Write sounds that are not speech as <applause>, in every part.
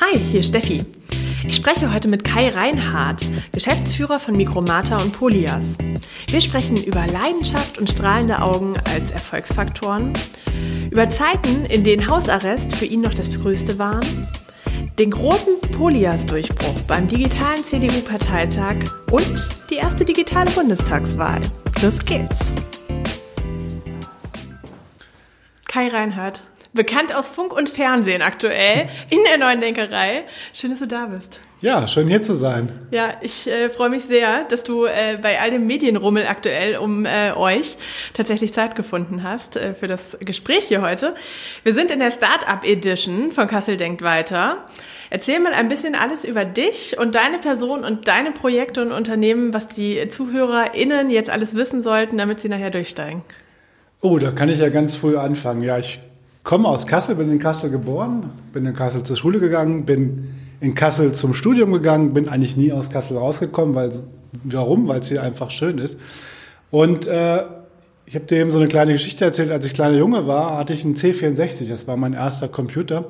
Hi, hier Steffi. Ich spreche heute mit Kai Reinhardt, Geschäftsführer von Mikromata und Polias. Wir sprechen über Leidenschaft und strahlende Augen als Erfolgsfaktoren, über Zeiten, in denen Hausarrest für ihn noch das Größte waren, den großen Polias-Durchbruch beim digitalen CDU-Parteitag und die erste digitale Bundestagswahl. Los geht's! Kai Reinhardt, bekannt aus Funk und Fernsehen aktuell in der neuen Denkerei. Schön, dass du da bist. Ja, schön hier zu sein. Ja, ich äh, freue mich sehr, dass du äh, bei all dem Medienrummel aktuell um äh, euch tatsächlich Zeit gefunden hast äh, für das Gespräch hier heute. Wir sind in der Startup Edition von Kassel denkt weiter. Erzähl mal ein bisschen alles über dich und deine Person und deine Projekte und Unternehmen, was die ZuhörerInnen jetzt alles wissen sollten, damit sie nachher durchsteigen. Oh, da kann ich ja ganz früh anfangen. Ja, ich komme aus Kassel, bin in Kassel geboren, bin in Kassel zur Schule gegangen, bin in Kassel zum Studium gegangen, bin eigentlich nie aus Kassel rausgekommen, weil warum? Weil es hier einfach schön ist. Und äh, ich habe dir eben so eine kleine Geschichte erzählt. Als ich kleiner Junge war, hatte ich einen C64. Das war mein erster Computer.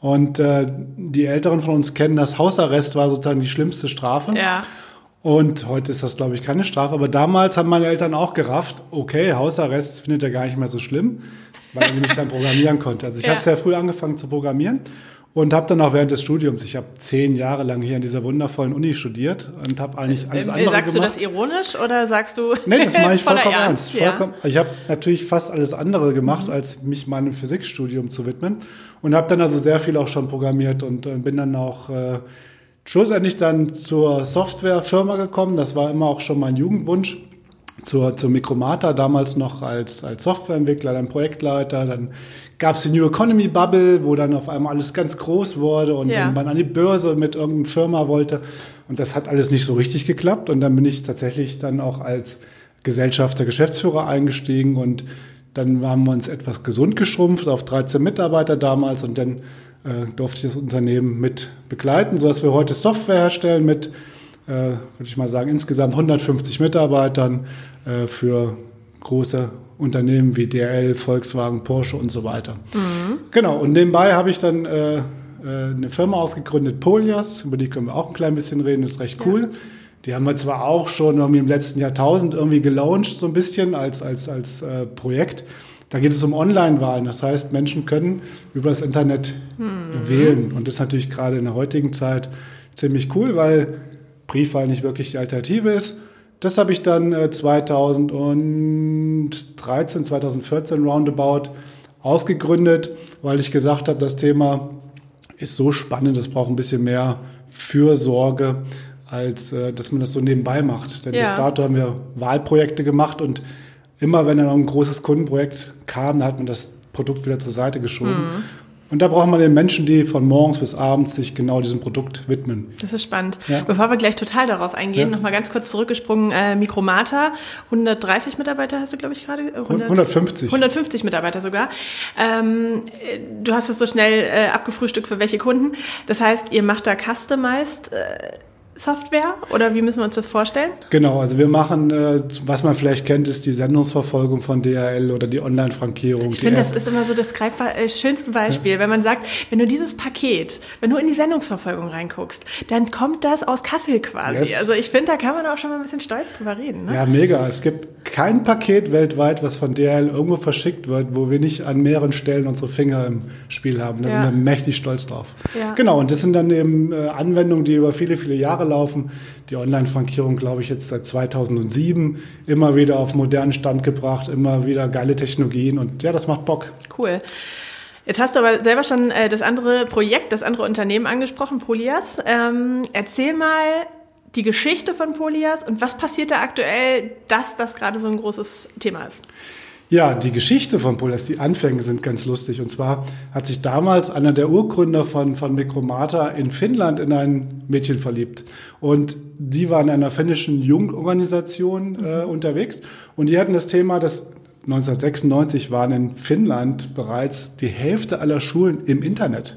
Und äh, die Älteren von uns kennen das Hausarrest war sozusagen die schlimmste Strafe. Ja. Und heute ist das, glaube ich, keine Strafe. Aber damals haben meine Eltern auch gerafft, okay, Hausarrest findet er gar nicht mehr so schlimm, weil er nicht dann programmieren konnte. Also ich ja. habe sehr früh angefangen zu programmieren und habe dann auch während des Studiums, ich habe zehn Jahre lang hier in dieser wundervollen Uni studiert und habe eigentlich alles ähm, andere sagst gemacht. Sagst du das ironisch oder sagst du Nee, das mache ich <laughs> vollkommen ernst. Vollkommen, ja. Ich habe natürlich fast alles andere gemacht, mhm. als mich meinem Physikstudium zu widmen und habe dann also sehr viel auch schon programmiert und äh, bin dann auch äh, schlussendlich dann zur Softwarefirma gekommen. Das war immer auch schon mein Jugendwunsch zur, zur Mikromata, damals noch als, als Softwareentwickler, dann Projektleiter. Dann gab es die New Economy Bubble, wo dann auf einmal alles ganz groß wurde und, ja. man an die Börse mit irgendeiner Firma wollte. Und das hat alles nicht so richtig geklappt. Und dann bin ich tatsächlich dann auch als Gesellschafter, Geschäftsführer eingestiegen und dann haben wir uns etwas gesund geschrumpft auf 13 Mitarbeiter damals und dann äh, durfte ich das Unternehmen mit begleiten, sodass wir heute Software herstellen mit äh, würde ich mal sagen, insgesamt 150 Mitarbeitern äh, für große Unternehmen wie DRL, Volkswagen, Porsche und so weiter. Mhm. Genau, und nebenbei habe ich dann äh, äh, eine Firma ausgegründet, Polias, über die können wir auch ein klein bisschen reden, ist recht cool. Ja. Die haben wir zwar auch schon irgendwie im letzten Jahrtausend irgendwie gelauncht, so ein bisschen als, als, als äh, Projekt. Da geht es um Online-Wahlen. Das heißt, Menschen können über das Internet mhm. wählen. Und das ist natürlich gerade in der heutigen Zeit ziemlich cool, weil Briefwahl nicht wirklich die Alternative ist. Das habe ich dann 2013, äh, 2014 roundabout ausgegründet, weil ich gesagt habe, das Thema ist so spannend, es braucht ein bisschen mehr Fürsorge, als äh, dass man das so nebenbei macht. Denn ja. bis dato haben wir Wahlprojekte gemacht und immer wenn dann ein großes Kundenprojekt kam, hat man das Produkt wieder zur Seite geschoben. Mhm. Und da braucht man den Menschen, die von morgens bis abends sich genau diesem Produkt widmen. Das ist spannend. Ja. Bevor wir gleich total darauf eingehen, ja. nochmal ganz kurz zurückgesprungen. Äh, Mikromata, 130 Mitarbeiter hast du, glaube ich, gerade? 150. 150 Mitarbeiter sogar. Ähm, du hast es so schnell äh, abgefrühstückt für welche Kunden. Das heißt, ihr macht da customized äh, Software oder wie müssen wir uns das vorstellen? Genau, also wir machen, äh, was man vielleicht kennt, ist die Sendungsverfolgung von DHL oder die Online-Frankierung. Ich finde, das ist immer so das greifbar, äh, schönste Beispiel, ja. wenn man sagt, wenn du dieses Paket, wenn du in die Sendungsverfolgung reinguckst, dann kommt das aus Kassel quasi. Yes. Also ich finde, da kann man auch schon mal ein bisschen stolz drüber reden. Ne? Ja, mega. Es gibt kein Paket weltweit, was von DHL irgendwo verschickt wird, wo wir nicht an mehreren Stellen unsere Finger im Spiel haben. Da ja. sind wir mächtig stolz drauf. Ja. Genau, und das sind dann eben äh, Anwendungen, die über viele, viele Jahre laufen. Die Online-Frankierung, glaube ich, jetzt seit 2007 immer wieder auf modernen Stand gebracht, immer wieder geile Technologien und ja, das macht Bock. Cool. Jetzt hast du aber selber schon äh, das andere Projekt, das andere Unternehmen angesprochen, Polias. Ähm, erzähl mal die Geschichte von Polias und was passiert da aktuell, dass das gerade so ein großes Thema ist. Ja, die Geschichte von Polas, die Anfänge sind ganz lustig. Und zwar hat sich damals einer der Urgründer von, von Mikromata in Finnland in ein Mädchen verliebt. Und die war in einer finnischen Jugendorganisation äh, mhm. unterwegs. Und die hatten das Thema, dass 1996 waren in Finnland bereits die Hälfte aller Schulen im Internet.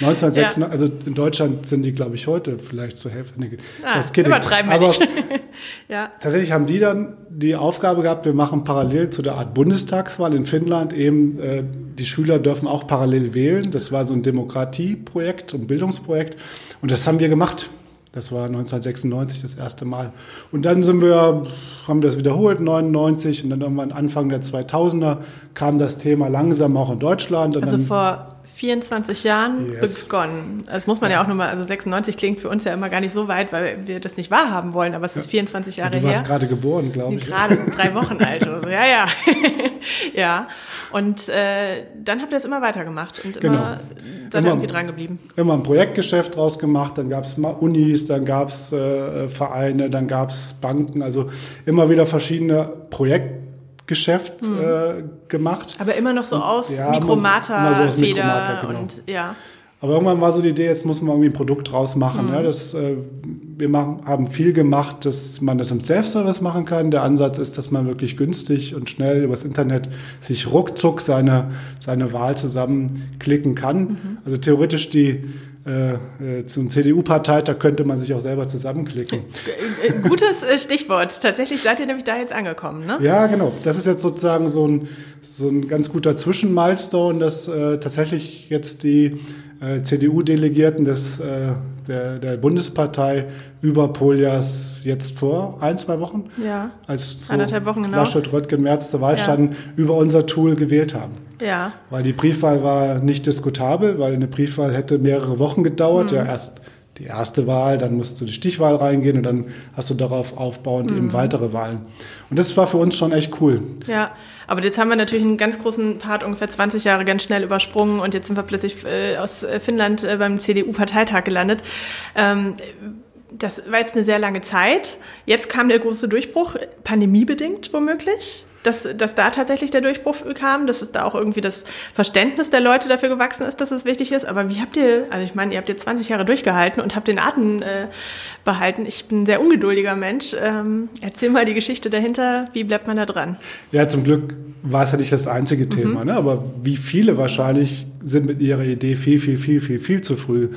1906, ja. also in Deutschland sind die, glaube ich, heute vielleicht zur Hälfte. Ah, das übertreiben wir Aber nicht. <laughs> ja. tatsächlich haben die dann die Aufgabe gehabt, wir machen parallel zu der Art Bundestagswahl in Finnland eben, äh, die Schüler dürfen auch parallel wählen. Das war so ein Demokratieprojekt, ein Bildungsprojekt. Und das haben wir gemacht. Das war 1996 das erste Mal. Und dann sind wir, haben das wiederholt, 99 und dann irgendwann Anfang der 2000er kam das Thema langsam auch in Deutschland. also vor 24 Jahren yes. begonnen. Das muss man ja auch nochmal, also 96 klingt für uns ja immer gar nicht so weit, weil wir das nicht wahrhaben wollen, aber es ist 24 Jahre her. Du warst her. gerade geboren, glaube ich. Gerade <laughs> drei Wochen alt oder so, ja, ja. <laughs> ja, und äh, dann habt ihr es immer weitergemacht und immer, genau. seid immer, irgendwie dran geblieben. Immer ein Projektgeschäft draus gemacht, dann gab es Unis, dann gab es äh, Vereine, dann gab es Banken, also immer wieder verschiedene Projekte Geschäft mhm. äh, gemacht. Aber immer noch so aus ja, Mikromata, so Feder Mikromata, genau. und ja. Aber irgendwann war so die Idee, jetzt muss man irgendwie ein Produkt draus machen. Mhm. Ja, das, äh, wir machen, haben viel gemacht, dass man das im Self-Service machen kann. Der Ansatz ist, dass man wirklich günstig und schnell übers Internet sich ruckzuck seine, seine Wahl zusammenklicken kann. Mhm. Also theoretisch die äh, äh, zum CDU-Parteitag könnte man sich auch selber zusammenklicken. Äh, äh, gutes Stichwort. Tatsächlich seid ihr nämlich da jetzt angekommen, ne? Ja, genau. Das ist jetzt sozusagen so ein, so ein ganz guter Zwischenmilestone, dass äh, tatsächlich jetzt die äh, CDU-Delegierten des äh, der, der Bundespartei über Poljas jetzt vor ein, zwei Wochen, ja. als so Wochen genau. Laschet, Röttgen, Merz zur Wahl ja. standen, über unser Tool gewählt haben. Ja. Weil die Briefwahl war nicht diskutabel, weil eine Briefwahl hätte mehrere Wochen gedauert. Mhm. Ja, erst die erste Wahl, dann musst du die Stichwahl reingehen und dann hast du darauf aufbauend mhm. eben weitere Wahlen. Und das war für uns schon echt cool. Ja, aber jetzt haben wir natürlich einen ganz großen Part, ungefähr 20 Jahre ganz schnell übersprungen und jetzt sind wir plötzlich äh, aus äh, Finnland äh, beim CDU-Parteitag gelandet. Ähm, das war jetzt eine sehr lange Zeit. Jetzt kam der große Durchbruch, pandemiebedingt womöglich dass, dass da tatsächlich der Durchbruch kam, dass es da auch irgendwie das Verständnis der Leute dafür gewachsen ist, dass es wichtig ist. Aber wie habt ihr, also ich meine, ihr habt jetzt 20 Jahre durchgehalten und habt den Atem äh, behalten. Ich bin ein sehr ungeduldiger Mensch. Ähm, erzähl mal die Geschichte dahinter. Wie bleibt man da dran? Ja, zum Glück war es ja nicht das einzige Thema, mhm. ne? aber wie viele wahrscheinlich sind mit ihrer Idee viel, viel, viel, viel, viel zu früh.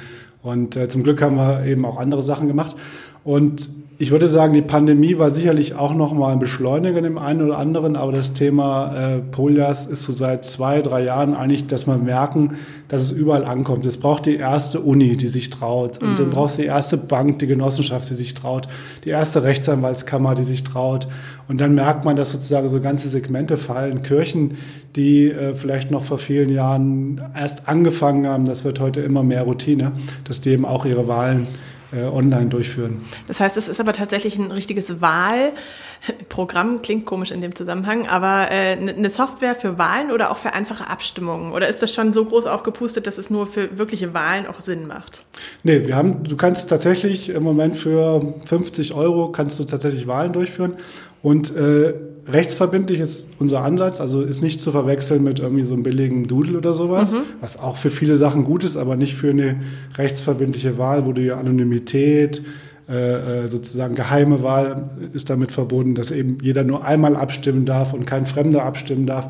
Und äh, zum Glück haben wir eben auch andere Sachen gemacht. Und ich würde sagen, die Pandemie war sicherlich auch noch mal ein Beschleuniger im einen oder anderen, aber das Thema äh, Polias ist so seit zwei, drei Jahren eigentlich, dass man merken, dass es überall ankommt. Es braucht die erste Uni, die sich traut. Und mm. dann brauchst du die erste Bank, die Genossenschaft, die sich traut. Die erste Rechtsanwaltskammer, die sich traut. Und dann merkt man, dass sozusagen so ganze Segmente fallen. Kirchen, die äh, vielleicht noch vor vielen Jahren erst angefangen haben, das wird heute immer mehr Routine, dass die eben auch ihre Wahlen äh, online durchführen. Das heißt, es ist aber tatsächlich ein richtiges Wahlprogramm, klingt komisch in dem Zusammenhang, aber äh, eine Software für Wahlen oder auch für einfache Abstimmungen? Oder ist das schon so groß aufgepustet, dass es nur für wirkliche Wahlen auch Sinn macht? Nee, wir haben, du kannst tatsächlich im Moment für 50 Euro kannst du tatsächlich Wahlen durchführen und äh, rechtsverbindlich ist unser Ansatz, also ist nicht zu verwechseln mit irgendwie so einem billigen Doodle oder sowas, mhm. was auch für viele Sachen gut ist, aber nicht für eine rechtsverbindliche Wahl, wo du ja Anonymität, äh, äh, sozusagen geheime Wahl ist damit verbunden, dass eben jeder nur einmal abstimmen darf und kein Fremder abstimmen darf.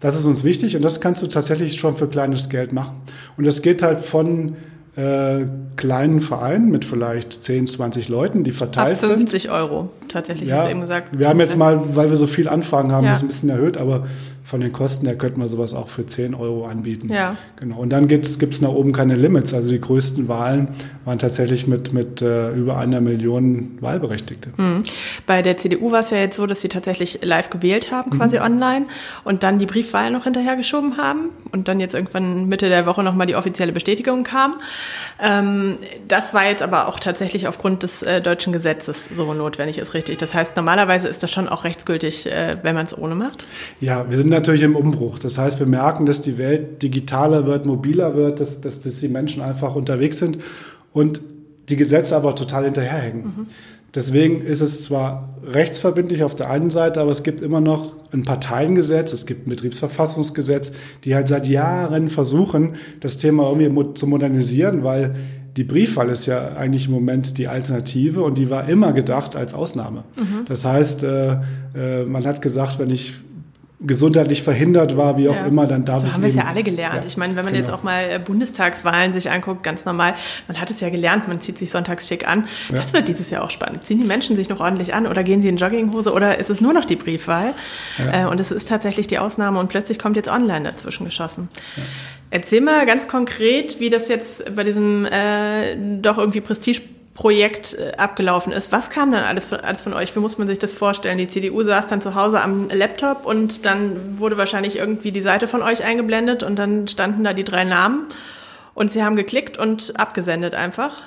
Das ist uns wichtig und das kannst du tatsächlich schon für kleines Geld machen. Und das geht halt von äh, kleinen Verein mit vielleicht 10, 20 Leuten, die verteilt Ab 50 sind. Euro, tatsächlich, ja, hast du eben gesagt. Wir haben jetzt mal, weil wir so viel Anfragen haben, ja. das ein bisschen erhöht, aber von den Kosten her könnte man sowas auch für 10 Euro anbieten. Ja. Genau. Und dann gibt es nach oben keine Limits. Also die größten Wahlen waren tatsächlich mit, mit äh, über einer Million Wahlberechtigte. Mhm. Bei der CDU war es ja jetzt so, dass sie tatsächlich live gewählt haben, quasi mhm. online, und dann die Briefwahl noch hinterhergeschoben haben und dann jetzt irgendwann Mitte der Woche nochmal die offizielle Bestätigung kam. Ähm, das war jetzt aber auch tatsächlich aufgrund des äh, deutschen Gesetzes so notwendig, ist richtig. Das heißt, normalerweise ist das schon auch rechtsgültig, äh, wenn man es ohne macht? Ja, wir sind natürlich im Umbruch. Das heißt, wir merken, dass die Welt digitaler wird, mobiler wird, dass, dass, dass die Menschen einfach unterwegs sind und die Gesetze aber total hinterherhängen. Mhm. Deswegen ist es zwar rechtsverbindlich auf der einen Seite, aber es gibt immer noch ein Parteiengesetz, es gibt ein Betriebsverfassungsgesetz, die halt seit Jahren versuchen, das Thema irgendwie zu modernisieren, weil die Briefwahl ist ja eigentlich im Moment die Alternative und die war immer gedacht als Ausnahme. Mhm. Das heißt, äh, äh, man hat gesagt, wenn ich gesundheitlich verhindert war, wie auch ja. immer, dann darf so ich. haben wir es ja alle gelernt. Ja, ich meine, wenn man genau. jetzt auch mal äh, Bundestagswahlen sich anguckt, ganz normal, man hat es ja gelernt, man zieht sich sonntags schick an. Ja. Das wird dieses Jahr auch spannend. Ziehen die Menschen sich noch ordentlich an oder gehen sie in Jogginghose oder ist es nur noch die Briefwahl? Äh, und es ist tatsächlich die Ausnahme und plötzlich kommt jetzt online dazwischen geschossen. Erzähl mal ganz konkret, wie das jetzt bei diesem äh, doch irgendwie Prestige Projekt äh, abgelaufen ist. Was kam dann alles von, alles von euch? Wie muss man sich das vorstellen? Die CDU saß dann zu Hause am Laptop und dann wurde wahrscheinlich irgendwie die Seite von euch eingeblendet und dann standen da die drei Namen und sie haben geklickt und abgesendet einfach.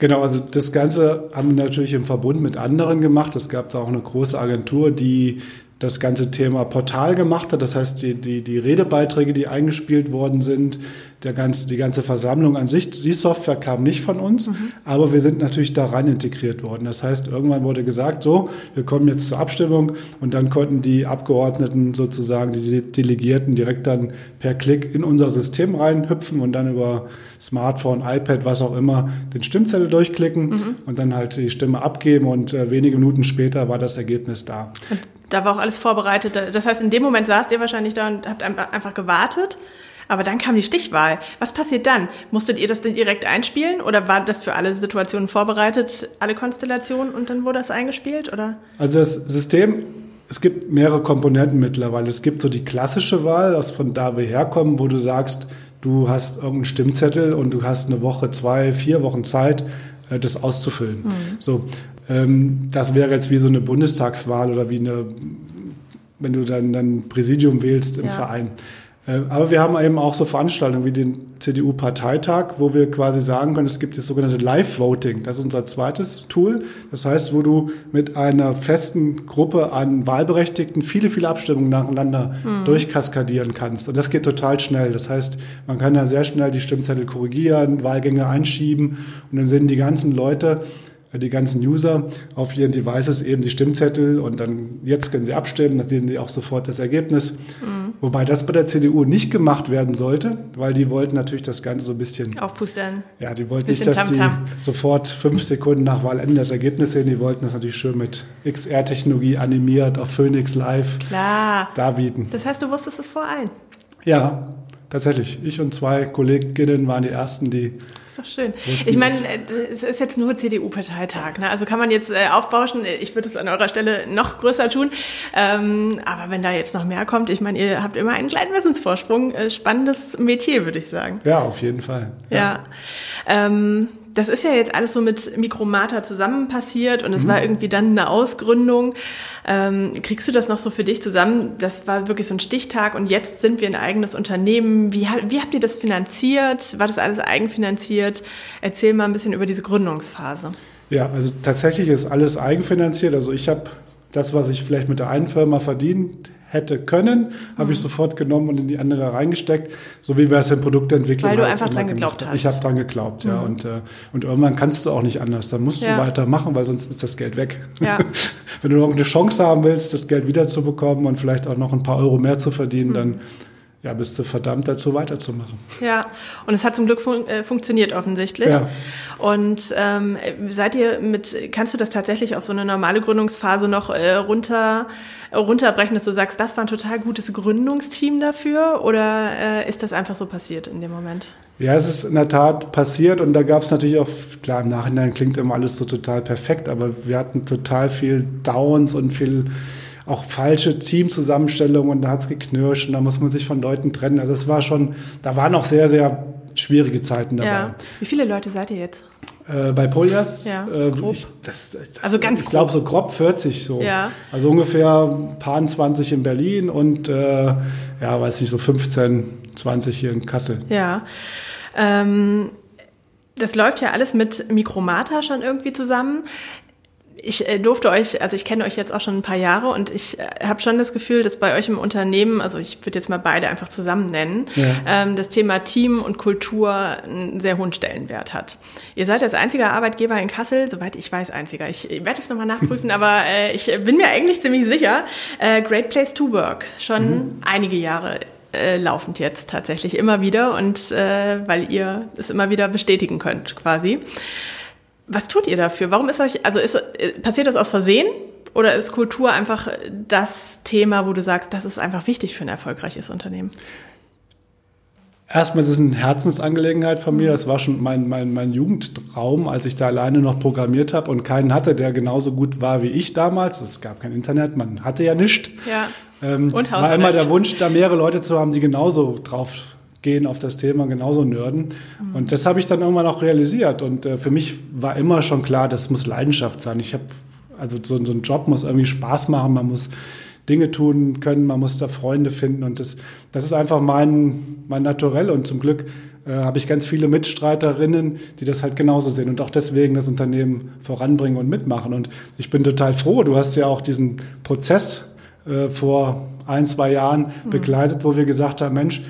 Genau, also das Ganze haben wir natürlich im Verbund mit anderen gemacht. Es gab da auch eine große Agentur, die das ganze Thema Portal gemacht hat. Das heißt, die, die, die Redebeiträge, die eingespielt worden sind, der ganze, die ganze Versammlung an sich, die Software kam nicht von uns, mhm. aber wir sind natürlich da rein integriert worden. Das heißt, irgendwann wurde gesagt, so, wir kommen jetzt zur Abstimmung und dann konnten die Abgeordneten sozusagen, die Delegierten direkt dann per Klick in unser System reinhüpfen und dann über Smartphone, iPad, was auch immer, den Stimmzettel durchklicken mhm. und dann halt die Stimme abgeben und äh, wenige Minuten später war das Ergebnis da. Da war auch alles vorbereitet. Das heißt, in dem Moment saßt ihr wahrscheinlich da und habt einfach gewartet. Aber dann kam die Stichwahl. Was passiert dann? Musstet ihr das denn direkt einspielen oder war das für alle Situationen vorbereitet, alle Konstellationen und dann wurde das eingespielt oder? Also das System, es gibt mehrere Komponenten mittlerweile. Es gibt so die klassische Wahl, das von da wir herkommen, wo du sagst, du hast irgendeinen Stimmzettel und du hast eine Woche, zwei, vier Wochen Zeit, äh, das auszufüllen. Mhm. So, ähm, das wäre jetzt wie so eine Bundestagswahl oder wie eine, wenn du dann ein Präsidium wählst im ja. Verein. Äh, aber wir haben eben auch so Veranstaltungen wie den CDU-Parteitag, wo wir quasi sagen können, es gibt das sogenannte Live-Voting. Das ist unser zweites Tool. Das heißt, wo du mit einer festen Gruppe an Wahlberechtigten viele, viele Abstimmungen nacheinander mhm. durchkaskadieren kannst. Und das geht total schnell. Das heißt, man kann da sehr schnell die Stimmzettel korrigieren, Wahlgänge einschieben und dann sind die ganzen Leute die ganzen User auf ihren Devices eben die Stimmzettel und dann jetzt können sie abstimmen, dann sehen sie auch sofort das Ergebnis. Mhm. Wobei das bei der CDU nicht gemacht werden sollte, weil die wollten natürlich das Ganze so ein bisschen aufpustern. Ja, die wollten nicht, dass Tam -Tam. die sofort fünf Sekunden nach Wahlende das Ergebnis sehen. Die wollten das natürlich schön mit XR-Technologie animiert auf Phoenix Live Klar. darbieten. Das heißt, du wusstest es vor allen. Ja, tatsächlich. Ich und zwei Kolleginnen waren die ersten, die doch schön. Ich meine, äh, es ist jetzt nur CDU-Parteitag. Ne? Also kann man jetzt äh, aufbauschen. Ich würde es an eurer Stelle noch größer tun. Ähm, aber wenn da jetzt noch mehr kommt, ich meine, ihr habt immer einen kleinen Wissensvorsprung. Äh, spannendes Metier, würde ich sagen. Ja, auf jeden Fall. Ja. ja. Ähm, das ist ja jetzt alles so mit Mikromata zusammen passiert und es mhm. war irgendwie dann eine Ausgründung. Ähm, kriegst du das noch so für dich zusammen? Das war wirklich so ein Stichtag und jetzt sind wir ein eigenes Unternehmen. Wie, wie habt ihr das finanziert? War das alles eigenfinanziert? Erzähl mal ein bisschen über diese Gründungsphase. Ja, also tatsächlich ist alles eigenfinanziert. Also ich habe das, was ich vielleicht mit der einen Firma verdient hätte können, habe mhm. ich sofort genommen und in die andere reingesteckt, so wie wir es in Produktentwicklung Weil du halt einfach dran geglaubt hast. Ich habe dran geglaubt, mhm. ja. Und, äh, und irgendwann kannst du auch nicht anders. Dann musst ja. du weitermachen, weil sonst ist das Geld weg. Ja. <laughs> Wenn du noch eine Chance haben willst, das Geld wiederzubekommen und vielleicht auch noch ein paar Euro mehr zu verdienen, mhm. dann ja, bist du verdammt dazu weiterzumachen. Ja, und es hat zum Glück fun äh, funktioniert offensichtlich. Ja. Und ähm, seid ihr mit, kannst du das tatsächlich auf so eine normale Gründungsphase noch äh, runter, runterbrechen, dass du sagst, das war ein total gutes Gründungsteam dafür? Oder äh, ist das einfach so passiert in dem Moment? Ja, es ist in der Tat passiert und da gab es natürlich auch, klar, im Nachhinein klingt immer alles so total perfekt, aber wir hatten total viel Downs und viel auch falsche Teamzusammenstellungen und da hat es geknirscht und da muss man sich von Leuten trennen. Also es war schon, da waren auch sehr, sehr schwierige Zeiten dabei. Ja. Wie viele Leute seid ihr jetzt? Äh, bei Polias, ja, äh, ich, das, das, also ganz ich glaube so grob 40 so. Ja. Also ungefähr ein paar 20 in Berlin und äh, ja, weiß nicht, so 15, 20 hier in Kassel. Ja. Ähm, das läuft ja alles mit Mikromata schon irgendwie zusammen ich äh, durfte euch, also ich kenne euch jetzt auch schon ein paar Jahre und ich äh, habe schon das Gefühl, dass bei euch im Unternehmen, also ich würde jetzt mal beide einfach zusammen nennen, ja. ähm, das Thema Team und Kultur einen sehr hohen Stellenwert hat. Ihr seid als einziger Arbeitgeber in Kassel, soweit ich weiß, einziger. Ich, ich werde es nochmal nachprüfen, <laughs> aber äh, ich bin mir eigentlich ziemlich sicher, äh, Great Place to Work, schon mhm. einige Jahre äh, laufend jetzt tatsächlich immer wieder und äh, weil ihr es immer wieder bestätigen könnt quasi. Was tut ihr dafür? Warum ist euch, also ist, passiert das aus Versehen? Oder ist Kultur einfach das Thema, wo du sagst, das ist einfach wichtig für ein erfolgreiches Unternehmen? Erstmal ist es eine Herzensangelegenheit von mir. Das war schon mein, mein, mein Jugendtraum, als ich da alleine noch programmiert habe und keinen hatte, der genauso gut war wie ich damals. Es gab kein Internet, man hatte ja nichts. Ja. Ähm, und war immer der Wunsch, da mehrere Leute zu haben, die genauso drauf gehen auf das Thema, genauso nörden. Mhm. Und das habe ich dann irgendwann auch realisiert. Und äh, für mich war immer schon klar, das muss Leidenschaft sein. Ich habe, also so, so ein Job muss irgendwie Spaß machen, man muss Dinge tun können, man muss da Freunde finden und das, das ist einfach mein, mein Naturell und zum Glück äh, habe ich ganz viele Mitstreiterinnen, die das halt genauso sehen und auch deswegen das Unternehmen voranbringen und mitmachen und ich bin total froh, du hast ja auch diesen Prozess äh, vor ein, zwei Jahren mhm. begleitet, wo wir gesagt haben, Mensch,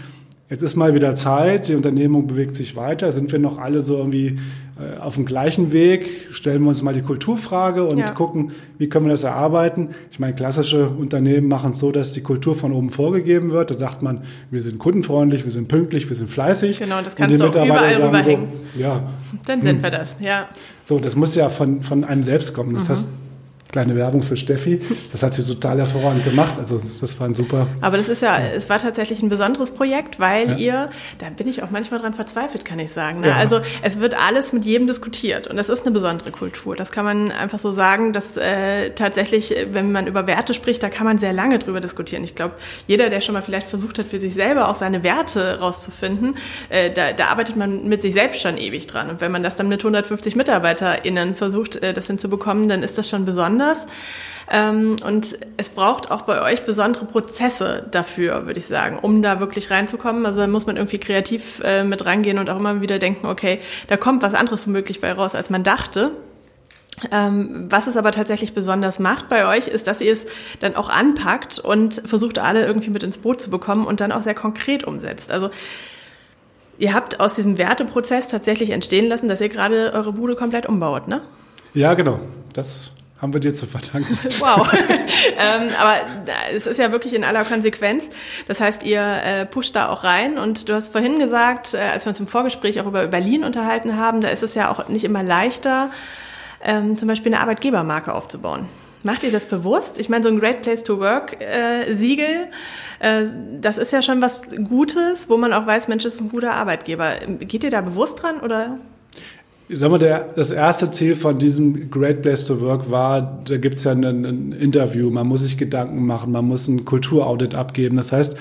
Jetzt ist mal wieder Zeit, die Unternehmung bewegt sich weiter. Sind wir noch alle so irgendwie äh, auf dem gleichen Weg? Stellen wir uns mal die Kulturfrage und ja. gucken, wie können wir das erarbeiten? Ich meine, klassische Unternehmen machen es so, dass die Kultur von oben vorgegeben wird. Da sagt man, wir sind kundenfreundlich, wir sind pünktlich, wir sind fleißig. Genau, das kannst du auch überall rüberhängen. So, ja. Dann sind hm. wir das, ja. So, das muss ja von, von einem selbst kommen. Das mhm. heißt, kleine Werbung für Steffi. Das hat sie total hervorragend gemacht. Also das war ein super. Aber das ist ja, es war tatsächlich ein besonderes Projekt, weil ja. ihr, da bin ich auch manchmal dran verzweifelt, kann ich sagen. Ne? Ja. Also es wird alles mit jedem diskutiert und das ist eine besondere Kultur. Das kann man einfach so sagen, dass äh, tatsächlich, wenn man über Werte spricht, da kann man sehr lange drüber diskutieren. Ich glaube, jeder, der schon mal vielleicht versucht hat, für sich selber auch seine Werte rauszufinden, äh, da, da arbeitet man mit sich selbst schon ewig dran. Und wenn man das dann mit 150 MitarbeiterInnen versucht, äh, das hinzubekommen, dann ist das schon besonders anders. Ähm, und es braucht auch bei euch besondere Prozesse dafür, würde ich sagen, um da wirklich reinzukommen. Also da muss man irgendwie kreativ äh, mit rangehen und auch immer wieder denken, okay, da kommt was anderes womöglich bei raus, als man dachte. Ähm, was es aber tatsächlich besonders macht bei euch, ist, dass ihr es dann auch anpackt und versucht, alle irgendwie mit ins Boot zu bekommen und dann auch sehr konkret umsetzt. Also ihr habt aus diesem Werteprozess tatsächlich entstehen lassen, dass ihr gerade eure Bude komplett umbaut, ne? Ja, genau. Das haben wir dir zu verdanken. <laughs> Wow. ähm, aber es ist ja wirklich in aller Konsequenz. Das heißt, ihr äh, pusht da auch rein. Und du hast vorhin gesagt, äh, als wir uns im Vorgespräch auch über Berlin unterhalten haben, da ist es ja auch nicht immer leichter, ähm, zum Beispiel eine Arbeitgebermarke aufzubauen. Macht ihr das bewusst? Ich meine, so ein Great Place to Work äh, Siegel, äh, das ist ja schon was Gutes, wo man auch weiß, Mensch, das ist ein guter Arbeitgeber. Geht ihr da bewusst dran oder? Ich sag mal, der, das erste Ziel von diesem Great Place to Work war, da gibt's ja ein, ein Interview, man muss sich Gedanken machen, man muss ein Kulturaudit abgeben. Das heißt,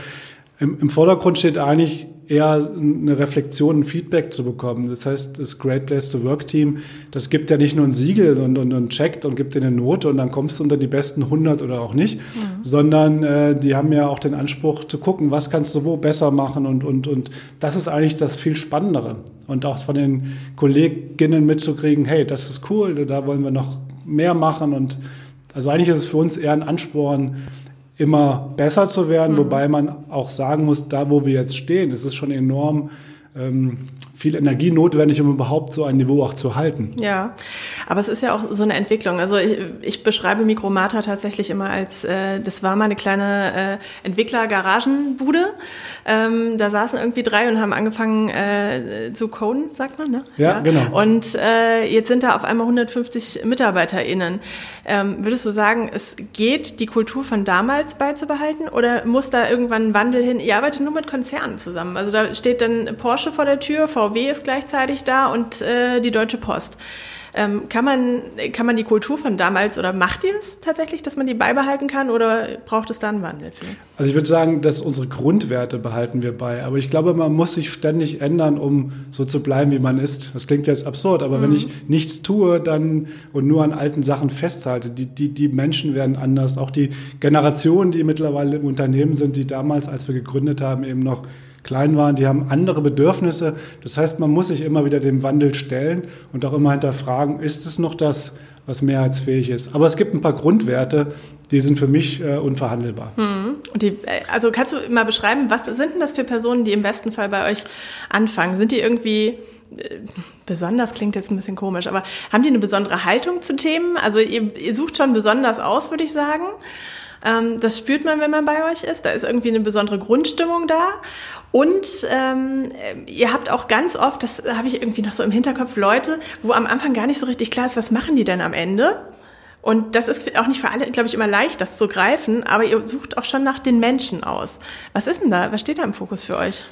im, im Vordergrund steht eigentlich eher eine Reflexion, ein Feedback zu bekommen. Das heißt, das Great Place to Work Team, das gibt ja nicht nur ein Siegel und, und, und checkt und gibt dir eine Note und dann kommst du unter die besten 100 oder auch nicht, mhm. sondern äh, die haben ja auch den Anspruch zu gucken, was kannst du wo besser machen und, und, und das ist eigentlich das viel Spannendere. Und auch von den Kolleginnen mitzukriegen, hey, das ist cool, da wollen wir noch mehr machen und also eigentlich ist es für uns eher ein Ansporn, immer besser zu werden, mhm. wobei man auch sagen muss, da wo wir jetzt stehen, ist es schon enorm ähm, viel Energie notwendig, um überhaupt so ein Niveau auch zu halten. Ja, aber es ist ja auch so eine Entwicklung. Also ich, ich beschreibe Mikromata tatsächlich immer als, äh, das war mal eine kleine äh, Entwickler-Garagenbude. Ähm, da saßen irgendwie drei und haben angefangen äh, zu coden, sagt man, ne? Ja, ja. genau. Und äh, jetzt sind da auf einmal 150 MitarbeiterInnen. Ähm, würdest du sagen, es geht, die Kultur von damals beizubehalten oder muss da irgendwann ein Wandel hin? Ihr arbeitet nur mit Konzernen zusammen. Also da steht dann Porsche vor der Tür, VW ist gleichzeitig da und äh, die Deutsche Post. Ähm, kann, man, kann man die Kultur von damals oder macht ihr es tatsächlich, dass man die beibehalten kann oder braucht es da einen Wandel für? Also ich würde sagen, dass unsere Grundwerte behalten wir bei. Aber ich glaube, man muss sich ständig ändern, um so zu bleiben, wie man ist. Das klingt jetzt absurd, aber mhm. wenn ich nichts tue dann und nur an alten Sachen festhalte, die, die, die Menschen werden anders. Auch die Generationen, die mittlerweile im Unternehmen sind, die damals, als wir gegründet haben, eben noch klein waren, die haben andere Bedürfnisse. Das heißt, man muss sich immer wieder dem Wandel stellen und auch immer hinterfragen, ist es noch das, was mehrheitsfähig ist. Aber es gibt ein paar Grundwerte, die sind für mich äh, unverhandelbar. Hm. Und die, äh, also kannst du mal beschreiben, was sind denn das für Personen, die im besten Fall bei euch anfangen? Sind die irgendwie äh, besonders klingt jetzt ein bisschen komisch, aber haben die eine besondere Haltung zu Themen? Also ihr, ihr sucht schon besonders aus, würde ich sagen. Ähm, das spürt man, wenn man bei euch ist. Da ist irgendwie eine besondere Grundstimmung da. Und ähm, ihr habt auch ganz oft, das habe ich irgendwie noch so im Hinterkopf, Leute, wo am Anfang gar nicht so richtig klar ist, was machen die denn am Ende? Und das ist auch nicht für alle, glaube ich, immer leicht, das zu greifen, aber ihr sucht auch schon nach den Menschen aus. Was ist denn da? Was steht da im Fokus für euch?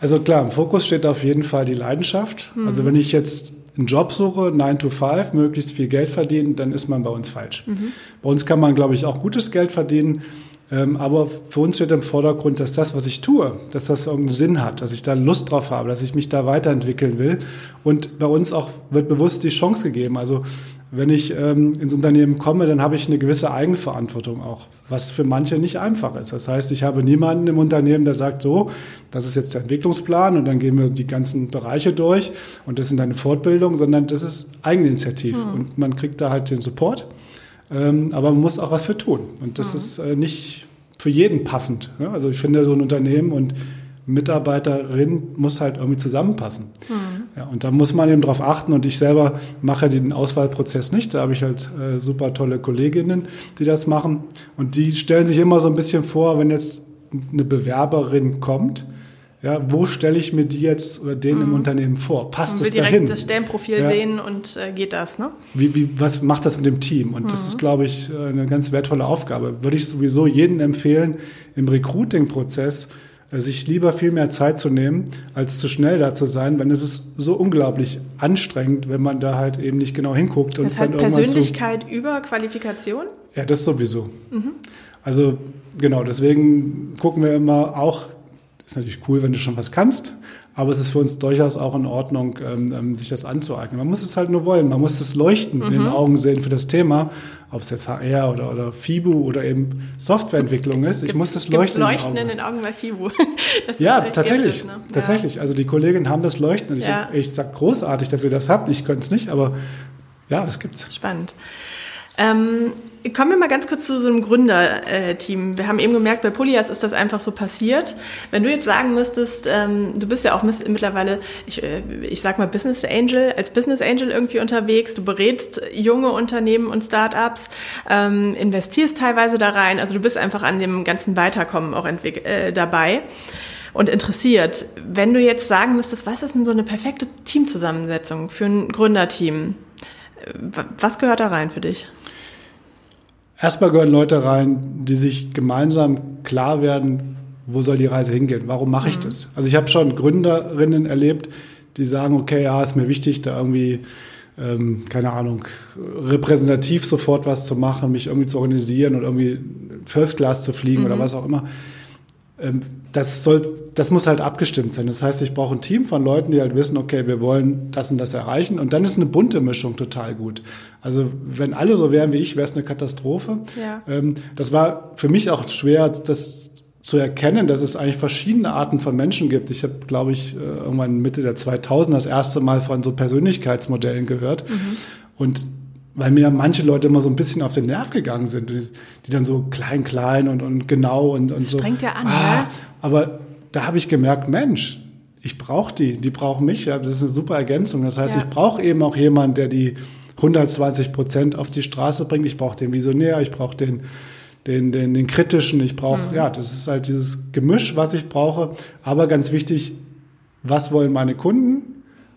Also klar, im Fokus steht auf jeden Fall die Leidenschaft. Mhm. Also wenn ich jetzt einen Job suche, 9 to 5, möglichst viel Geld verdienen, dann ist man bei uns falsch. Mhm. Bei uns kann man, glaube ich, auch gutes Geld verdienen. Ähm, aber für uns steht im Vordergrund, dass das, was ich tue, dass das irgendeinen Sinn hat, dass ich da Lust drauf habe, dass ich mich da weiterentwickeln will. Und bei uns auch wird bewusst die Chance gegeben. Also wenn ich ähm, ins Unternehmen komme, dann habe ich eine gewisse Eigenverantwortung auch, was für manche nicht einfach ist. Das heißt, ich habe niemanden im Unternehmen, der sagt, so, das ist jetzt der Entwicklungsplan und dann gehen wir die ganzen Bereiche durch und das sind eine Fortbildung, sondern das ist Eigeninitiativ mhm. und man kriegt da halt den Support. Ähm, aber man muss auch was für tun. Und das mhm. ist äh, nicht für jeden passend. Ja? Also ich finde, so ein Unternehmen und Mitarbeiterin muss halt irgendwie zusammenpassen. Mhm. Und da muss man eben drauf achten. Und ich selber mache den Auswahlprozess nicht. Da habe ich halt äh, super tolle Kolleginnen, die das machen. Und die stellen sich immer so ein bisschen vor, wenn jetzt eine Bewerberin kommt, ja, wo stelle ich mir die jetzt oder den mhm. im Unternehmen vor? Passt es dahin? direkt das Stellenprofil ja. sehen und äh, geht das, ne? Wie, wie, was macht das mit dem Team? Und mhm. das ist, glaube ich, äh, eine ganz wertvolle Aufgabe. Würde ich sowieso jedem empfehlen, im Recruiting-Prozess sich lieber viel mehr Zeit zu nehmen, als zu schnell da zu sein, wenn es ist so unglaublich anstrengend, wenn man da halt eben nicht genau hinguckt. Und das heißt dann Persönlichkeit über Qualifikation? Ja, das sowieso. Mhm. Also genau, deswegen gucken wir immer auch, ist natürlich cool, wenn du schon was kannst, aber es ist für uns durchaus auch in Ordnung, ähm, ähm sich das anzueignen. Man muss es halt nur wollen. Man muss das Leuchten mhm. in den mhm. Augen sehen für das Thema, ob es jetzt HR oder, oder FIBU oder eben Softwareentwicklung ist. Ich Gibt, muss das Leuchten, Leuchten in den Augen. In den Augen bei FIBU. <laughs> ja, tatsächlich. Ne? Tatsächlich. Also die Kolleginnen haben das Leuchten. Und ich, ja. ich sage großartig, dass ihr das habt. Ich könnte es nicht, aber ja, das gibt's. Spannend. Ähm, kommen wir mal ganz kurz zu so einem Gründerteam. Wir haben eben gemerkt, bei Polyas ist das einfach so passiert. Wenn du jetzt sagen müsstest, ähm, du bist ja auch mittlerweile, ich, äh, ich sag mal Business Angel, als Business Angel irgendwie unterwegs, du berätst junge Unternehmen und Startups, ähm, investierst teilweise da rein, also du bist einfach an dem ganzen Weiterkommen auch äh, dabei und interessiert. Wenn du jetzt sagen müsstest, was ist denn so eine perfekte Teamzusammensetzung für ein Gründerteam? Was gehört da rein für dich? Erstmal gehören Leute rein, die sich gemeinsam klar werden, wo soll die Reise hingehen? Warum mache ich mhm. das? Also ich habe schon Gründerinnen erlebt, die sagen, okay, ja, ist mir wichtig, da irgendwie, ähm, keine Ahnung, repräsentativ sofort was zu machen, mich irgendwie zu organisieren und irgendwie First Class zu fliegen mhm. oder was auch immer. Ähm, das, soll, das muss halt abgestimmt sein. Das heißt, ich brauche ein Team von Leuten, die halt wissen, okay, wir wollen das und das erreichen. Und dann ist eine bunte Mischung total gut. Also wenn alle so wären wie ich, wäre es eine Katastrophe. Ja. Ähm, das war für mich auch schwer, das zu erkennen, dass es eigentlich verschiedene Arten von Menschen gibt. Ich habe, glaube ich, äh, irgendwann Mitte der 2000 das erste Mal von so Persönlichkeitsmodellen gehört. Mhm. Und weil mir manche Leute immer so ein bisschen auf den Nerv gegangen sind, die, die dann so klein, klein und, und genau und, und das so. Strengt ja an, ah, ja? Aber da habe ich gemerkt, Mensch, ich brauche die, die brauchen mich. Ja, das ist eine super Ergänzung. Das heißt, ja. ich brauche eben auch jemanden, der die 120 Prozent auf die Straße bringt. Ich brauche den Visionär, ich brauche den, den, den, den kritischen, ich brauche, mhm. ja, das ist halt dieses Gemisch, was ich brauche. Aber ganz wichtig, was wollen meine Kunden?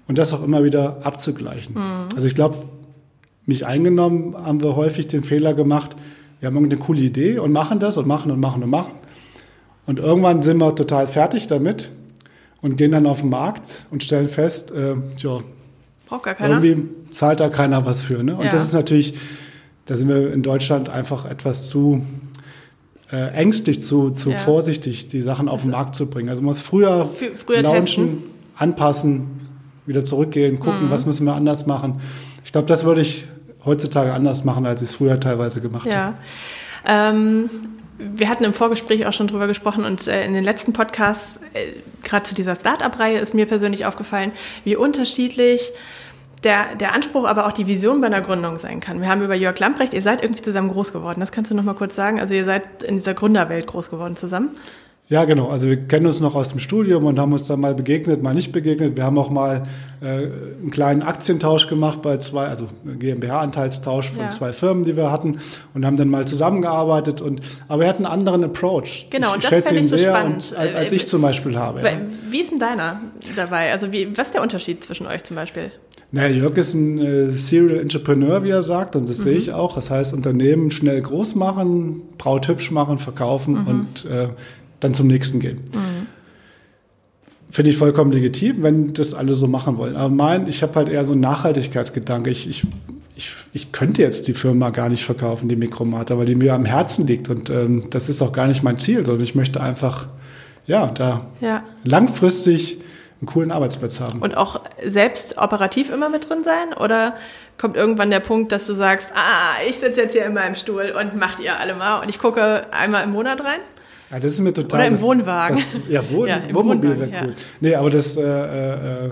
Und das auch immer wieder abzugleichen. Mhm. Also ich glaube, mich eingenommen, haben wir häufig den Fehler gemacht, wir haben irgendeine coole Idee und machen das und machen und machen und machen. Und irgendwann sind wir total fertig damit und gehen dann auf den Markt und stellen fest, äh, tja, Braucht gar keiner. irgendwie zahlt da keiner was für. Ne? Und ja. das ist natürlich, da sind wir in Deutschland einfach etwas zu äh, ängstlich, zu, zu ja. vorsichtig, die Sachen auf den Markt zu bringen. Also man muss früher, früher launchen, testen. anpassen, wieder zurückgehen, gucken, mhm. was müssen wir anders machen. Ich glaube, das würde ich heutzutage anders machen, als ich es früher teilweise gemacht ja. habe. Ähm, wir hatten im Vorgespräch auch schon drüber gesprochen und äh, in den letzten Podcasts, äh, gerade zu dieser Start-up-Reihe, ist mir persönlich aufgefallen, wie unterschiedlich der, der Anspruch, aber auch die Vision bei einer Gründung sein kann. Wir haben über Jörg Lamprecht, ihr seid irgendwie zusammen groß geworden. Das kannst du noch mal kurz sagen. Also ihr seid in dieser Gründerwelt groß geworden zusammen. Ja, genau. Also wir kennen uns noch aus dem Studium und haben uns dann mal begegnet, mal nicht begegnet. Wir haben auch mal äh, einen kleinen Aktientausch gemacht bei zwei, also GmbH-Anteilstausch von ja. zwei Firmen, die wir hatten und haben dann mal zusammengearbeitet. Und aber er hat einen anderen Approach. Genau, ich und das schätze ihn so sehr spannend. Und, als, als ich zum Beispiel habe. Ja. Wie ist denn deiner dabei? Also wie, was ist der Unterschied zwischen euch zum Beispiel? Naja, Jörg ist ein äh, Serial Entrepreneur, wie er sagt, und das mhm. sehe ich auch. Das heißt, Unternehmen schnell groß machen, Braut hübsch machen, verkaufen mhm. und äh, dann zum nächsten gehen. Mhm. Finde ich vollkommen legitim, wenn das alle so machen wollen. Aber mein, ich habe halt eher so einen Nachhaltigkeitsgedanke. Ich, ich, ich, ich könnte jetzt die Firma gar nicht verkaufen, die Mikromata, weil die mir am Herzen liegt. Und ähm, das ist auch gar nicht mein Ziel, sondern ich möchte einfach, ja, da ja. langfristig einen coolen Arbeitsplatz haben. Und auch selbst operativ immer mit drin sein? Oder kommt irgendwann der Punkt, dass du sagst, ah, ich sitze jetzt hier in meinem Stuhl und macht ihr alle mal und ich gucke einmal im Monat rein? Ja, das ist mir total. Oder im das, Wohnwagen. Das, ja, <laughs> Wohn, ja, Wohnmobil wäre cool. Ja. Nee, aber das äh, äh,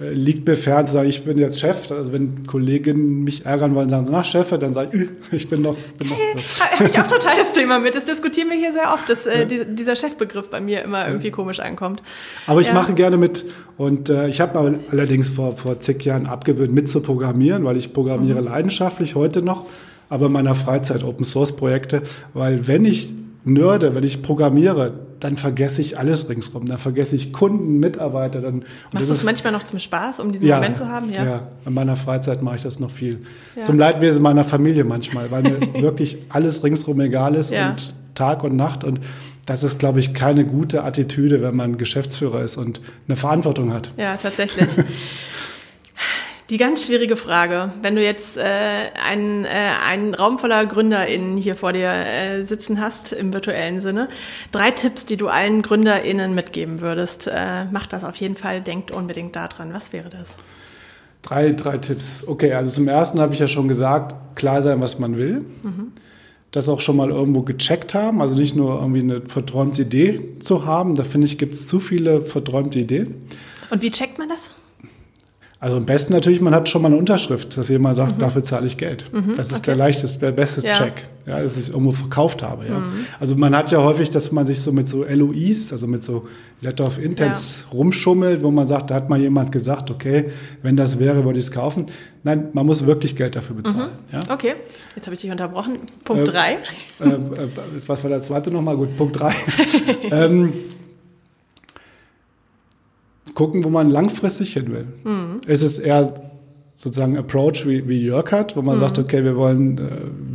äh, liegt mir fern zu sagen, ich bin jetzt Chef. Also wenn Kolleginnen mich ärgern wollen, sagen sie, na Chef, dann sage ich, ich bin noch. Bin hey, noch Habe ich auch <laughs> total das Thema mit. Das diskutieren wir hier sehr oft, dass äh, ja. dieser Chefbegriff bei mir immer irgendwie komisch ankommt. Aber ich ja. mache gerne mit. Und äh, ich habe mir allerdings vor, vor zig Jahren abgewöhnt, mit zu programmieren, weil ich programmiere mhm. leidenschaftlich heute noch, aber in meiner Freizeit Open Source Projekte, weil wenn ich nörde, wenn ich programmiere, dann vergesse ich alles ringsrum. Dann vergesse ich Kunden, Mitarbeiter. Dann, Machst du es manchmal noch zum Spaß, um diesen ja, Moment zu haben? Ja, ja, in meiner Freizeit mache ich das noch viel. Ja. Zum Leidwesen meiner Familie manchmal, weil mir <laughs> wirklich alles ringsrum egal ist ja. und Tag und Nacht. Und das ist, glaube ich, keine gute Attitüde, wenn man Geschäftsführer ist und eine Verantwortung hat. Ja, tatsächlich. <laughs> Die ganz schwierige Frage, wenn du jetzt äh, einen, äh, einen Raum voller GründerInnen hier vor dir äh, sitzen hast, im virtuellen Sinne, drei Tipps, die du allen GründerInnen mitgeben würdest, äh, macht das auf jeden Fall, denkt unbedingt daran. Was wäre das? Drei, drei Tipps. Okay, also zum ersten habe ich ja schon gesagt, klar sein, was man will. Mhm. Das auch schon mal irgendwo gecheckt haben, also nicht nur irgendwie eine verträumte Idee zu haben. Da finde ich, gibt es zu viele verträumte Ideen. Und wie checkt man das? Also am besten natürlich, man hat schon mal eine Unterschrift, dass jemand sagt, mhm. dafür zahle ich Geld. Mhm, das ist okay. der leichteste, der beste ja. Check, ja, dass ich irgendwo verkauft habe. Ja. Mhm. Also man hat ja häufig, dass man sich so mit so LOIs, also mit so Letter of Intents ja. rumschummelt, wo man sagt, da hat mal jemand gesagt, okay, wenn das wäre, würde ich es kaufen. Nein, man muss wirklich Geld dafür bezahlen. Mhm. Ja? Okay, jetzt habe ich dich unterbrochen. Punkt 3. Äh, äh, äh, was war der zweite nochmal? Gut, Punkt 3. <laughs> ähm, gucken, wo man langfristig hin will. Mhm. Es ist eher sozusagen Approach wie, wie Jörg hat, wo man mhm. sagt, okay, wir wollen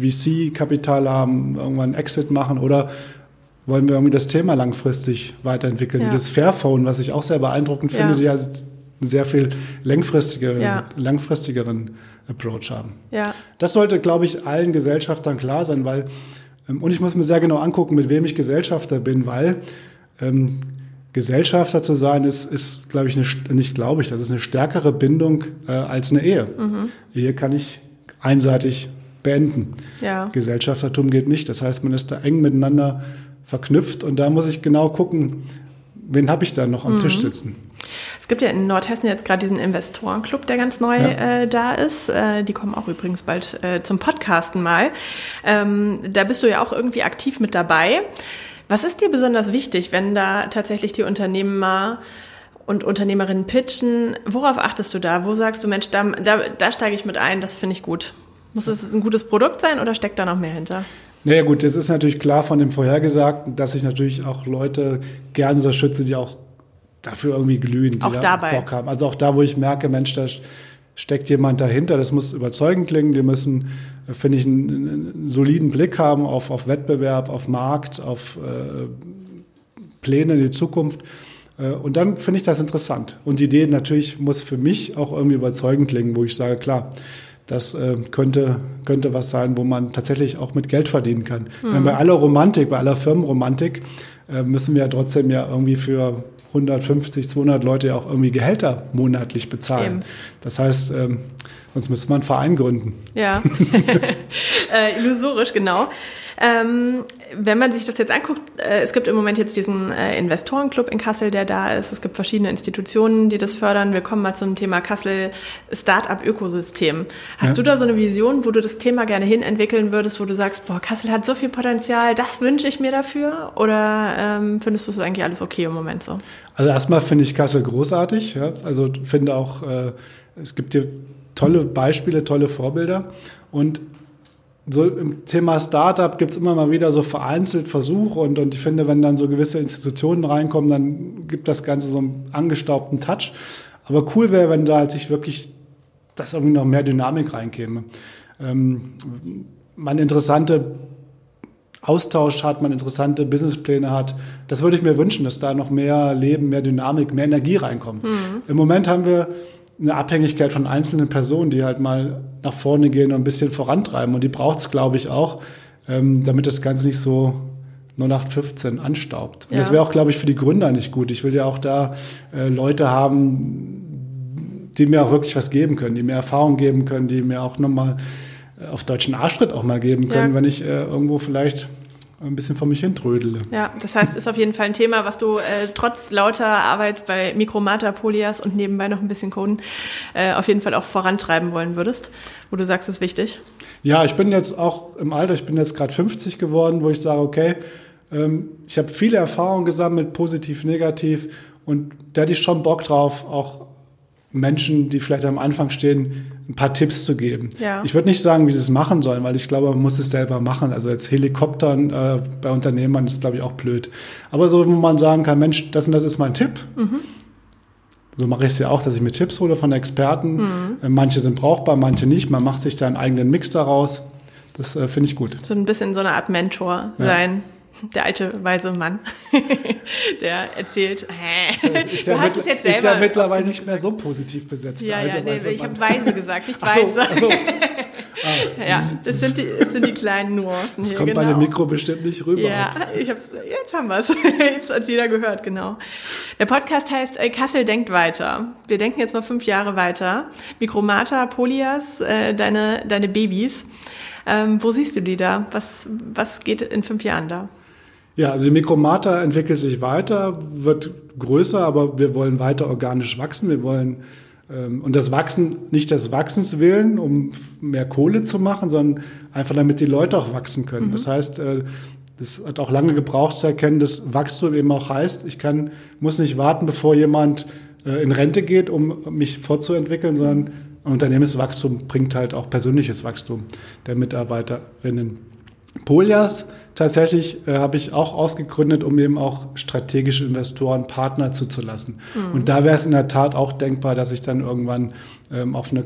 äh, VC-Kapital haben, irgendwann Exit machen oder wollen wir irgendwie das Thema langfristig weiterentwickeln. Ja. Das Fairphone, was ich auch sehr beeindruckend finde, ja. die ja sehr viel langfristige, ja. langfristigeren Approach haben. Ja. Das sollte, glaube ich, allen Gesellschaftern klar sein, weil, ähm, und ich muss mir sehr genau angucken, mit wem ich Gesellschafter bin, weil ähm, Gesellschafter zu sein, ist, ist glaube ich, eine, nicht glaube ich, das ist eine stärkere Bindung äh, als eine Ehe. Mhm. Ehe kann ich einseitig beenden. Ja. Gesellschaftertum geht nicht. Das heißt, man ist da eng miteinander verknüpft und da muss ich genau gucken, wen habe ich da noch am mhm. Tisch sitzen. Es gibt ja in Nordhessen jetzt gerade diesen Investorenclub, der ganz neu ja. äh, da ist. Äh, die kommen auch übrigens bald äh, zum Podcasten mal. Ähm, da bist du ja auch irgendwie aktiv mit dabei. Was ist dir besonders wichtig, wenn da tatsächlich die Unternehmer und Unternehmerinnen pitchen? Worauf achtest du da? Wo sagst du, Mensch, da, da, da steige ich mit ein, das finde ich gut? Muss es ein gutes Produkt sein oder steckt da noch mehr hinter? Naja gut, es ist natürlich klar von dem Vorhergesagten, dass ich natürlich auch Leute gerne unterstütze, die auch dafür irgendwie glühen, die auch da dabei. Bock haben. Also auch da, wo ich merke, Mensch, da steckt jemand dahinter. Das muss überzeugend klingen. Die müssen, äh, finde ich, einen, einen, soliden Blick haben auf, auf Wettbewerb, auf Markt, auf äh, Pläne in die Zukunft. Äh, und dann finde ich das interessant. Und die Idee natürlich muss für mich auch irgendwie überzeugend klingen, wo ich sage, klar, das äh, könnte, könnte was sein, wo man tatsächlich auch mit Geld verdienen kann. Mhm. Bei aller Romantik, bei aller Firmenromantik äh, müssen wir ja trotzdem ja irgendwie für 150, 200 Leute auch irgendwie Gehälter monatlich bezahlen. Eben. Das heißt, ähm, sonst müsste man einen Verein gründen. Ja, <laughs> äh, illusorisch, genau. Ähm, wenn man sich das jetzt anguckt, äh, es gibt im Moment jetzt diesen äh, Investorenclub in Kassel, der da ist. Es gibt verschiedene Institutionen, die das fördern. Wir kommen mal zum Thema Kassel Start-up-Ökosystem. Hast ja. du da so eine Vision, wo du das Thema gerne hin entwickeln würdest, wo du sagst, boah, Kassel hat so viel Potenzial, das wünsche ich mir dafür? Oder ähm, findest du es eigentlich alles okay im Moment so? Also erstmal finde ich Kassel großartig. Ja? Also finde auch, äh, es gibt hier tolle Beispiele, tolle Vorbilder. Und so im Thema Startup gibt es immer mal wieder so vereinzelt Versuche und, und ich finde, wenn dann so gewisse Institutionen reinkommen, dann gibt das Ganze so einen angestaubten Touch. Aber cool wäre, wenn da halt sich wirklich dass irgendwie noch mehr Dynamik reinkäme. Ähm, man interessante Austausch hat, man interessante Businesspläne hat. Das würde ich mir wünschen, dass da noch mehr Leben, mehr Dynamik, mehr Energie reinkommt. Mhm. Im Moment haben wir eine Abhängigkeit von einzelnen Personen, die halt mal nach vorne gehen und ein bisschen vorantreiben. Und die braucht es, glaube ich, auch, ähm, damit das Ganze nicht so 0815 anstaubt. Und ja. das wäre auch, glaube ich, für die Gründer nicht gut. Ich will ja auch da äh, Leute haben, die mir auch wirklich was geben können, die mir Erfahrung geben können, die mir auch nochmal äh, auf deutschen Arschtritt auch mal geben können, ja. wenn ich äh, irgendwo vielleicht ein bisschen vor mich hin trödele. Ja, das heißt, ist auf jeden Fall ein Thema, was du äh, trotz lauter Arbeit bei Mikromata, Polias und nebenbei noch ein bisschen Coden äh, auf jeden Fall auch vorantreiben wollen würdest, wo du sagst, ist wichtig. Ja, ich bin jetzt auch im Alter, ich bin jetzt gerade 50 geworden, wo ich sage, okay, ähm, ich habe viele Erfahrungen gesammelt, positiv, negativ und da hätte ich schon Bock drauf, auch Menschen, die vielleicht am Anfang stehen, ein paar Tipps zu geben. Ja. Ich würde nicht sagen, wie sie es machen sollen, weil ich glaube, man muss es selber machen. Also jetzt Helikoptern äh, bei Unternehmern ist, glaube ich, auch blöd. Aber so, wo man sagen kann, Mensch, das und das ist mein Tipp. Mhm. So mache ich es ja auch, dass ich mir Tipps hole von Experten. Mhm. Äh, manche sind brauchbar, manche nicht. Man macht sich da einen eigenen Mix daraus. Das äh, finde ich gut. So ein bisschen so eine Art Mentor ja. sein der alte weise Mann, <laughs> der erzählt, hä, ist ja, du hast es jetzt selber. Ist ja mittlerweile nicht mehr so positiv besetzt. Ja, ja, nee, ich habe weise gesagt, nicht weise. Ach so, ach <laughs> so. Ah, ja, das sind, die, das sind die kleinen Nuancen das hier. kommt genau. bei dem Mikro bestimmt nicht rüber. Ja, ich hab's, jetzt haben wir es. <laughs> Jetzt hat jeder gehört, genau. Der Podcast heißt äh, Kassel denkt weiter. Wir denken jetzt mal fünf Jahre weiter. Mikromata, Polias, äh, deine, deine Babys. Ähm, wo siehst du die da? Was, was geht in fünf Jahren da? Ja, also die Mikromata entwickelt sich weiter, wird größer, aber wir wollen weiter organisch wachsen. Wir wollen ähm, und das Wachsen nicht des Wachsens willen, um mehr Kohle zu machen, sondern einfach damit die Leute auch wachsen können. Mhm. Das heißt, äh, das hat auch lange gebraucht zu erkennen, dass Wachstum eben auch heißt, ich kann, muss nicht warten, bevor jemand äh, in Rente geht, um mich fortzuentwickeln, sondern Unternehmenswachstum bringt halt auch persönliches Wachstum der Mitarbeiterinnen. Polias tatsächlich äh, habe ich auch ausgegründet, um eben auch strategische Investoren, Partner zuzulassen. Mhm. Und da wäre es in der Tat auch denkbar, dass ich dann irgendwann ähm, auf eine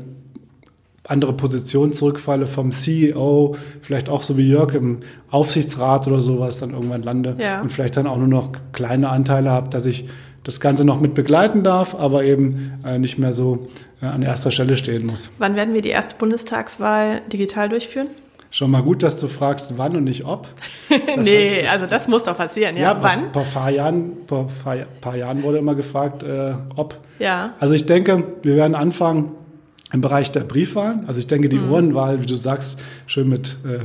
andere Position zurückfalle vom CEO, vielleicht auch so wie Jörg im Aufsichtsrat oder sowas dann irgendwann lande ja. und vielleicht dann auch nur noch kleine Anteile habe, dass ich das Ganze noch mit begleiten darf, aber eben äh, nicht mehr so äh, an erster Stelle stehen muss. Wann werden wir die erste Bundestagswahl digital durchführen? Schon mal gut, dass du fragst, wann und nicht ob. <laughs> nee, das, also das muss doch passieren, ja. ja wann? Vor, vor, paar Jahren, vor paar Jahren wurde immer gefragt, äh, ob. Ja. Also ich denke, wir werden anfangen im Bereich der Briefwahlen. Also ich denke, die mhm. Urnenwahl, wie du sagst, schön mit, äh,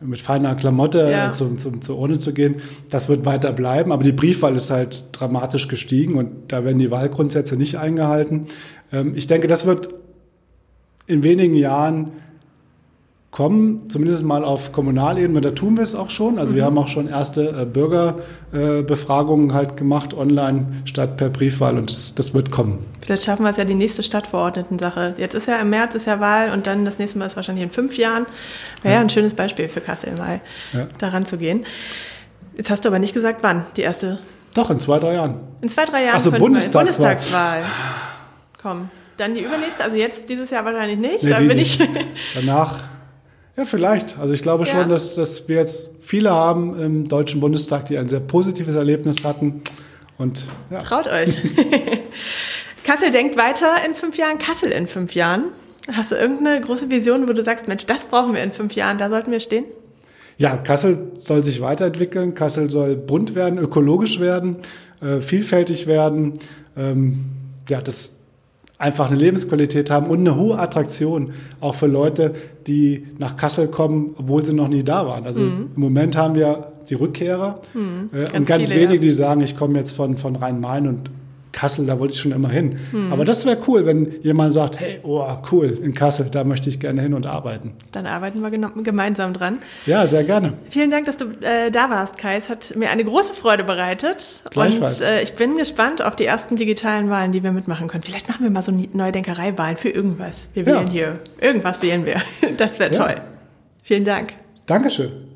mit feiner Klamotte ja. zum, zum, zur Urne zu gehen, das wird weiter bleiben. Aber die Briefwahl ist halt dramatisch gestiegen und da werden die Wahlgrundsätze nicht eingehalten. Ähm, ich denke, das wird in wenigen Jahren kommen, zumindest mal auf Kommunalebene, da tun wir es auch schon. Also mhm. wir haben auch schon erste äh, Bürgerbefragungen äh, halt gemacht, online statt per Briefwahl und das, das wird kommen. Vielleicht schaffen wir es ja die nächste Stadtverordneten-Sache. Jetzt ist ja im März ist ja Wahl und dann das nächste Mal ist wahrscheinlich in fünf Jahren. Wäre ja. ein schönes Beispiel für Kassel mal ja. daran zu gehen. Jetzt hast du aber nicht gesagt, wann die erste. Doch, in zwei, drei Jahren. In zwei, drei Jahren. Also Bundestagswahl. Bundestagswahl. Komm. Dann die übernächste, also jetzt dieses Jahr wahrscheinlich nicht. Nee, dann bin nicht. ich. Danach ja, vielleicht. Also ich glaube ja. schon, dass, dass wir jetzt viele haben im Deutschen Bundestag, die ein sehr positives Erlebnis hatten. Und, ja. Traut euch. <laughs> Kassel denkt weiter in fünf Jahren, Kassel in fünf Jahren. Hast du irgendeine große Vision, wo du sagst, Mensch, das brauchen wir in fünf Jahren, da sollten wir stehen? Ja, Kassel soll sich weiterentwickeln. Kassel soll bunt werden, ökologisch werden, äh, vielfältig werden. Ähm, ja, das, einfach eine Lebensqualität haben und eine hohe Attraktion auch für Leute, die nach Kassel kommen, obwohl sie noch nie da waren. Also mhm. im Moment haben wir die Rückkehrer mhm. äh, ganz und ganz wenige, die sagen, ich komme jetzt von, von Rhein-Main und Kassel, da wollte ich schon immer hin. Hm. Aber das wäre cool, wenn jemand sagt, hey, oh, cool, in Kassel, da möchte ich gerne hin und arbeiten. Dann arbeiten wir gemeinsam dran. Ja, sehr gerne. Vielen Dank, dass du äh, da warst, Kai. Es hat mir eine große Freude bereitet. Gleichfalls. Und äh, ich bin gespannt auf die ersten digitalen Wahlen, die wir mitmachen können. Vielleicht machen wir mal so Neudenkerei-Wahlen für irgendwas. Wir wählen ja. hier. Irgendwas wählen wir. <laughs> Das wäre toll. Ja. Vielen Dank. Dankeschön.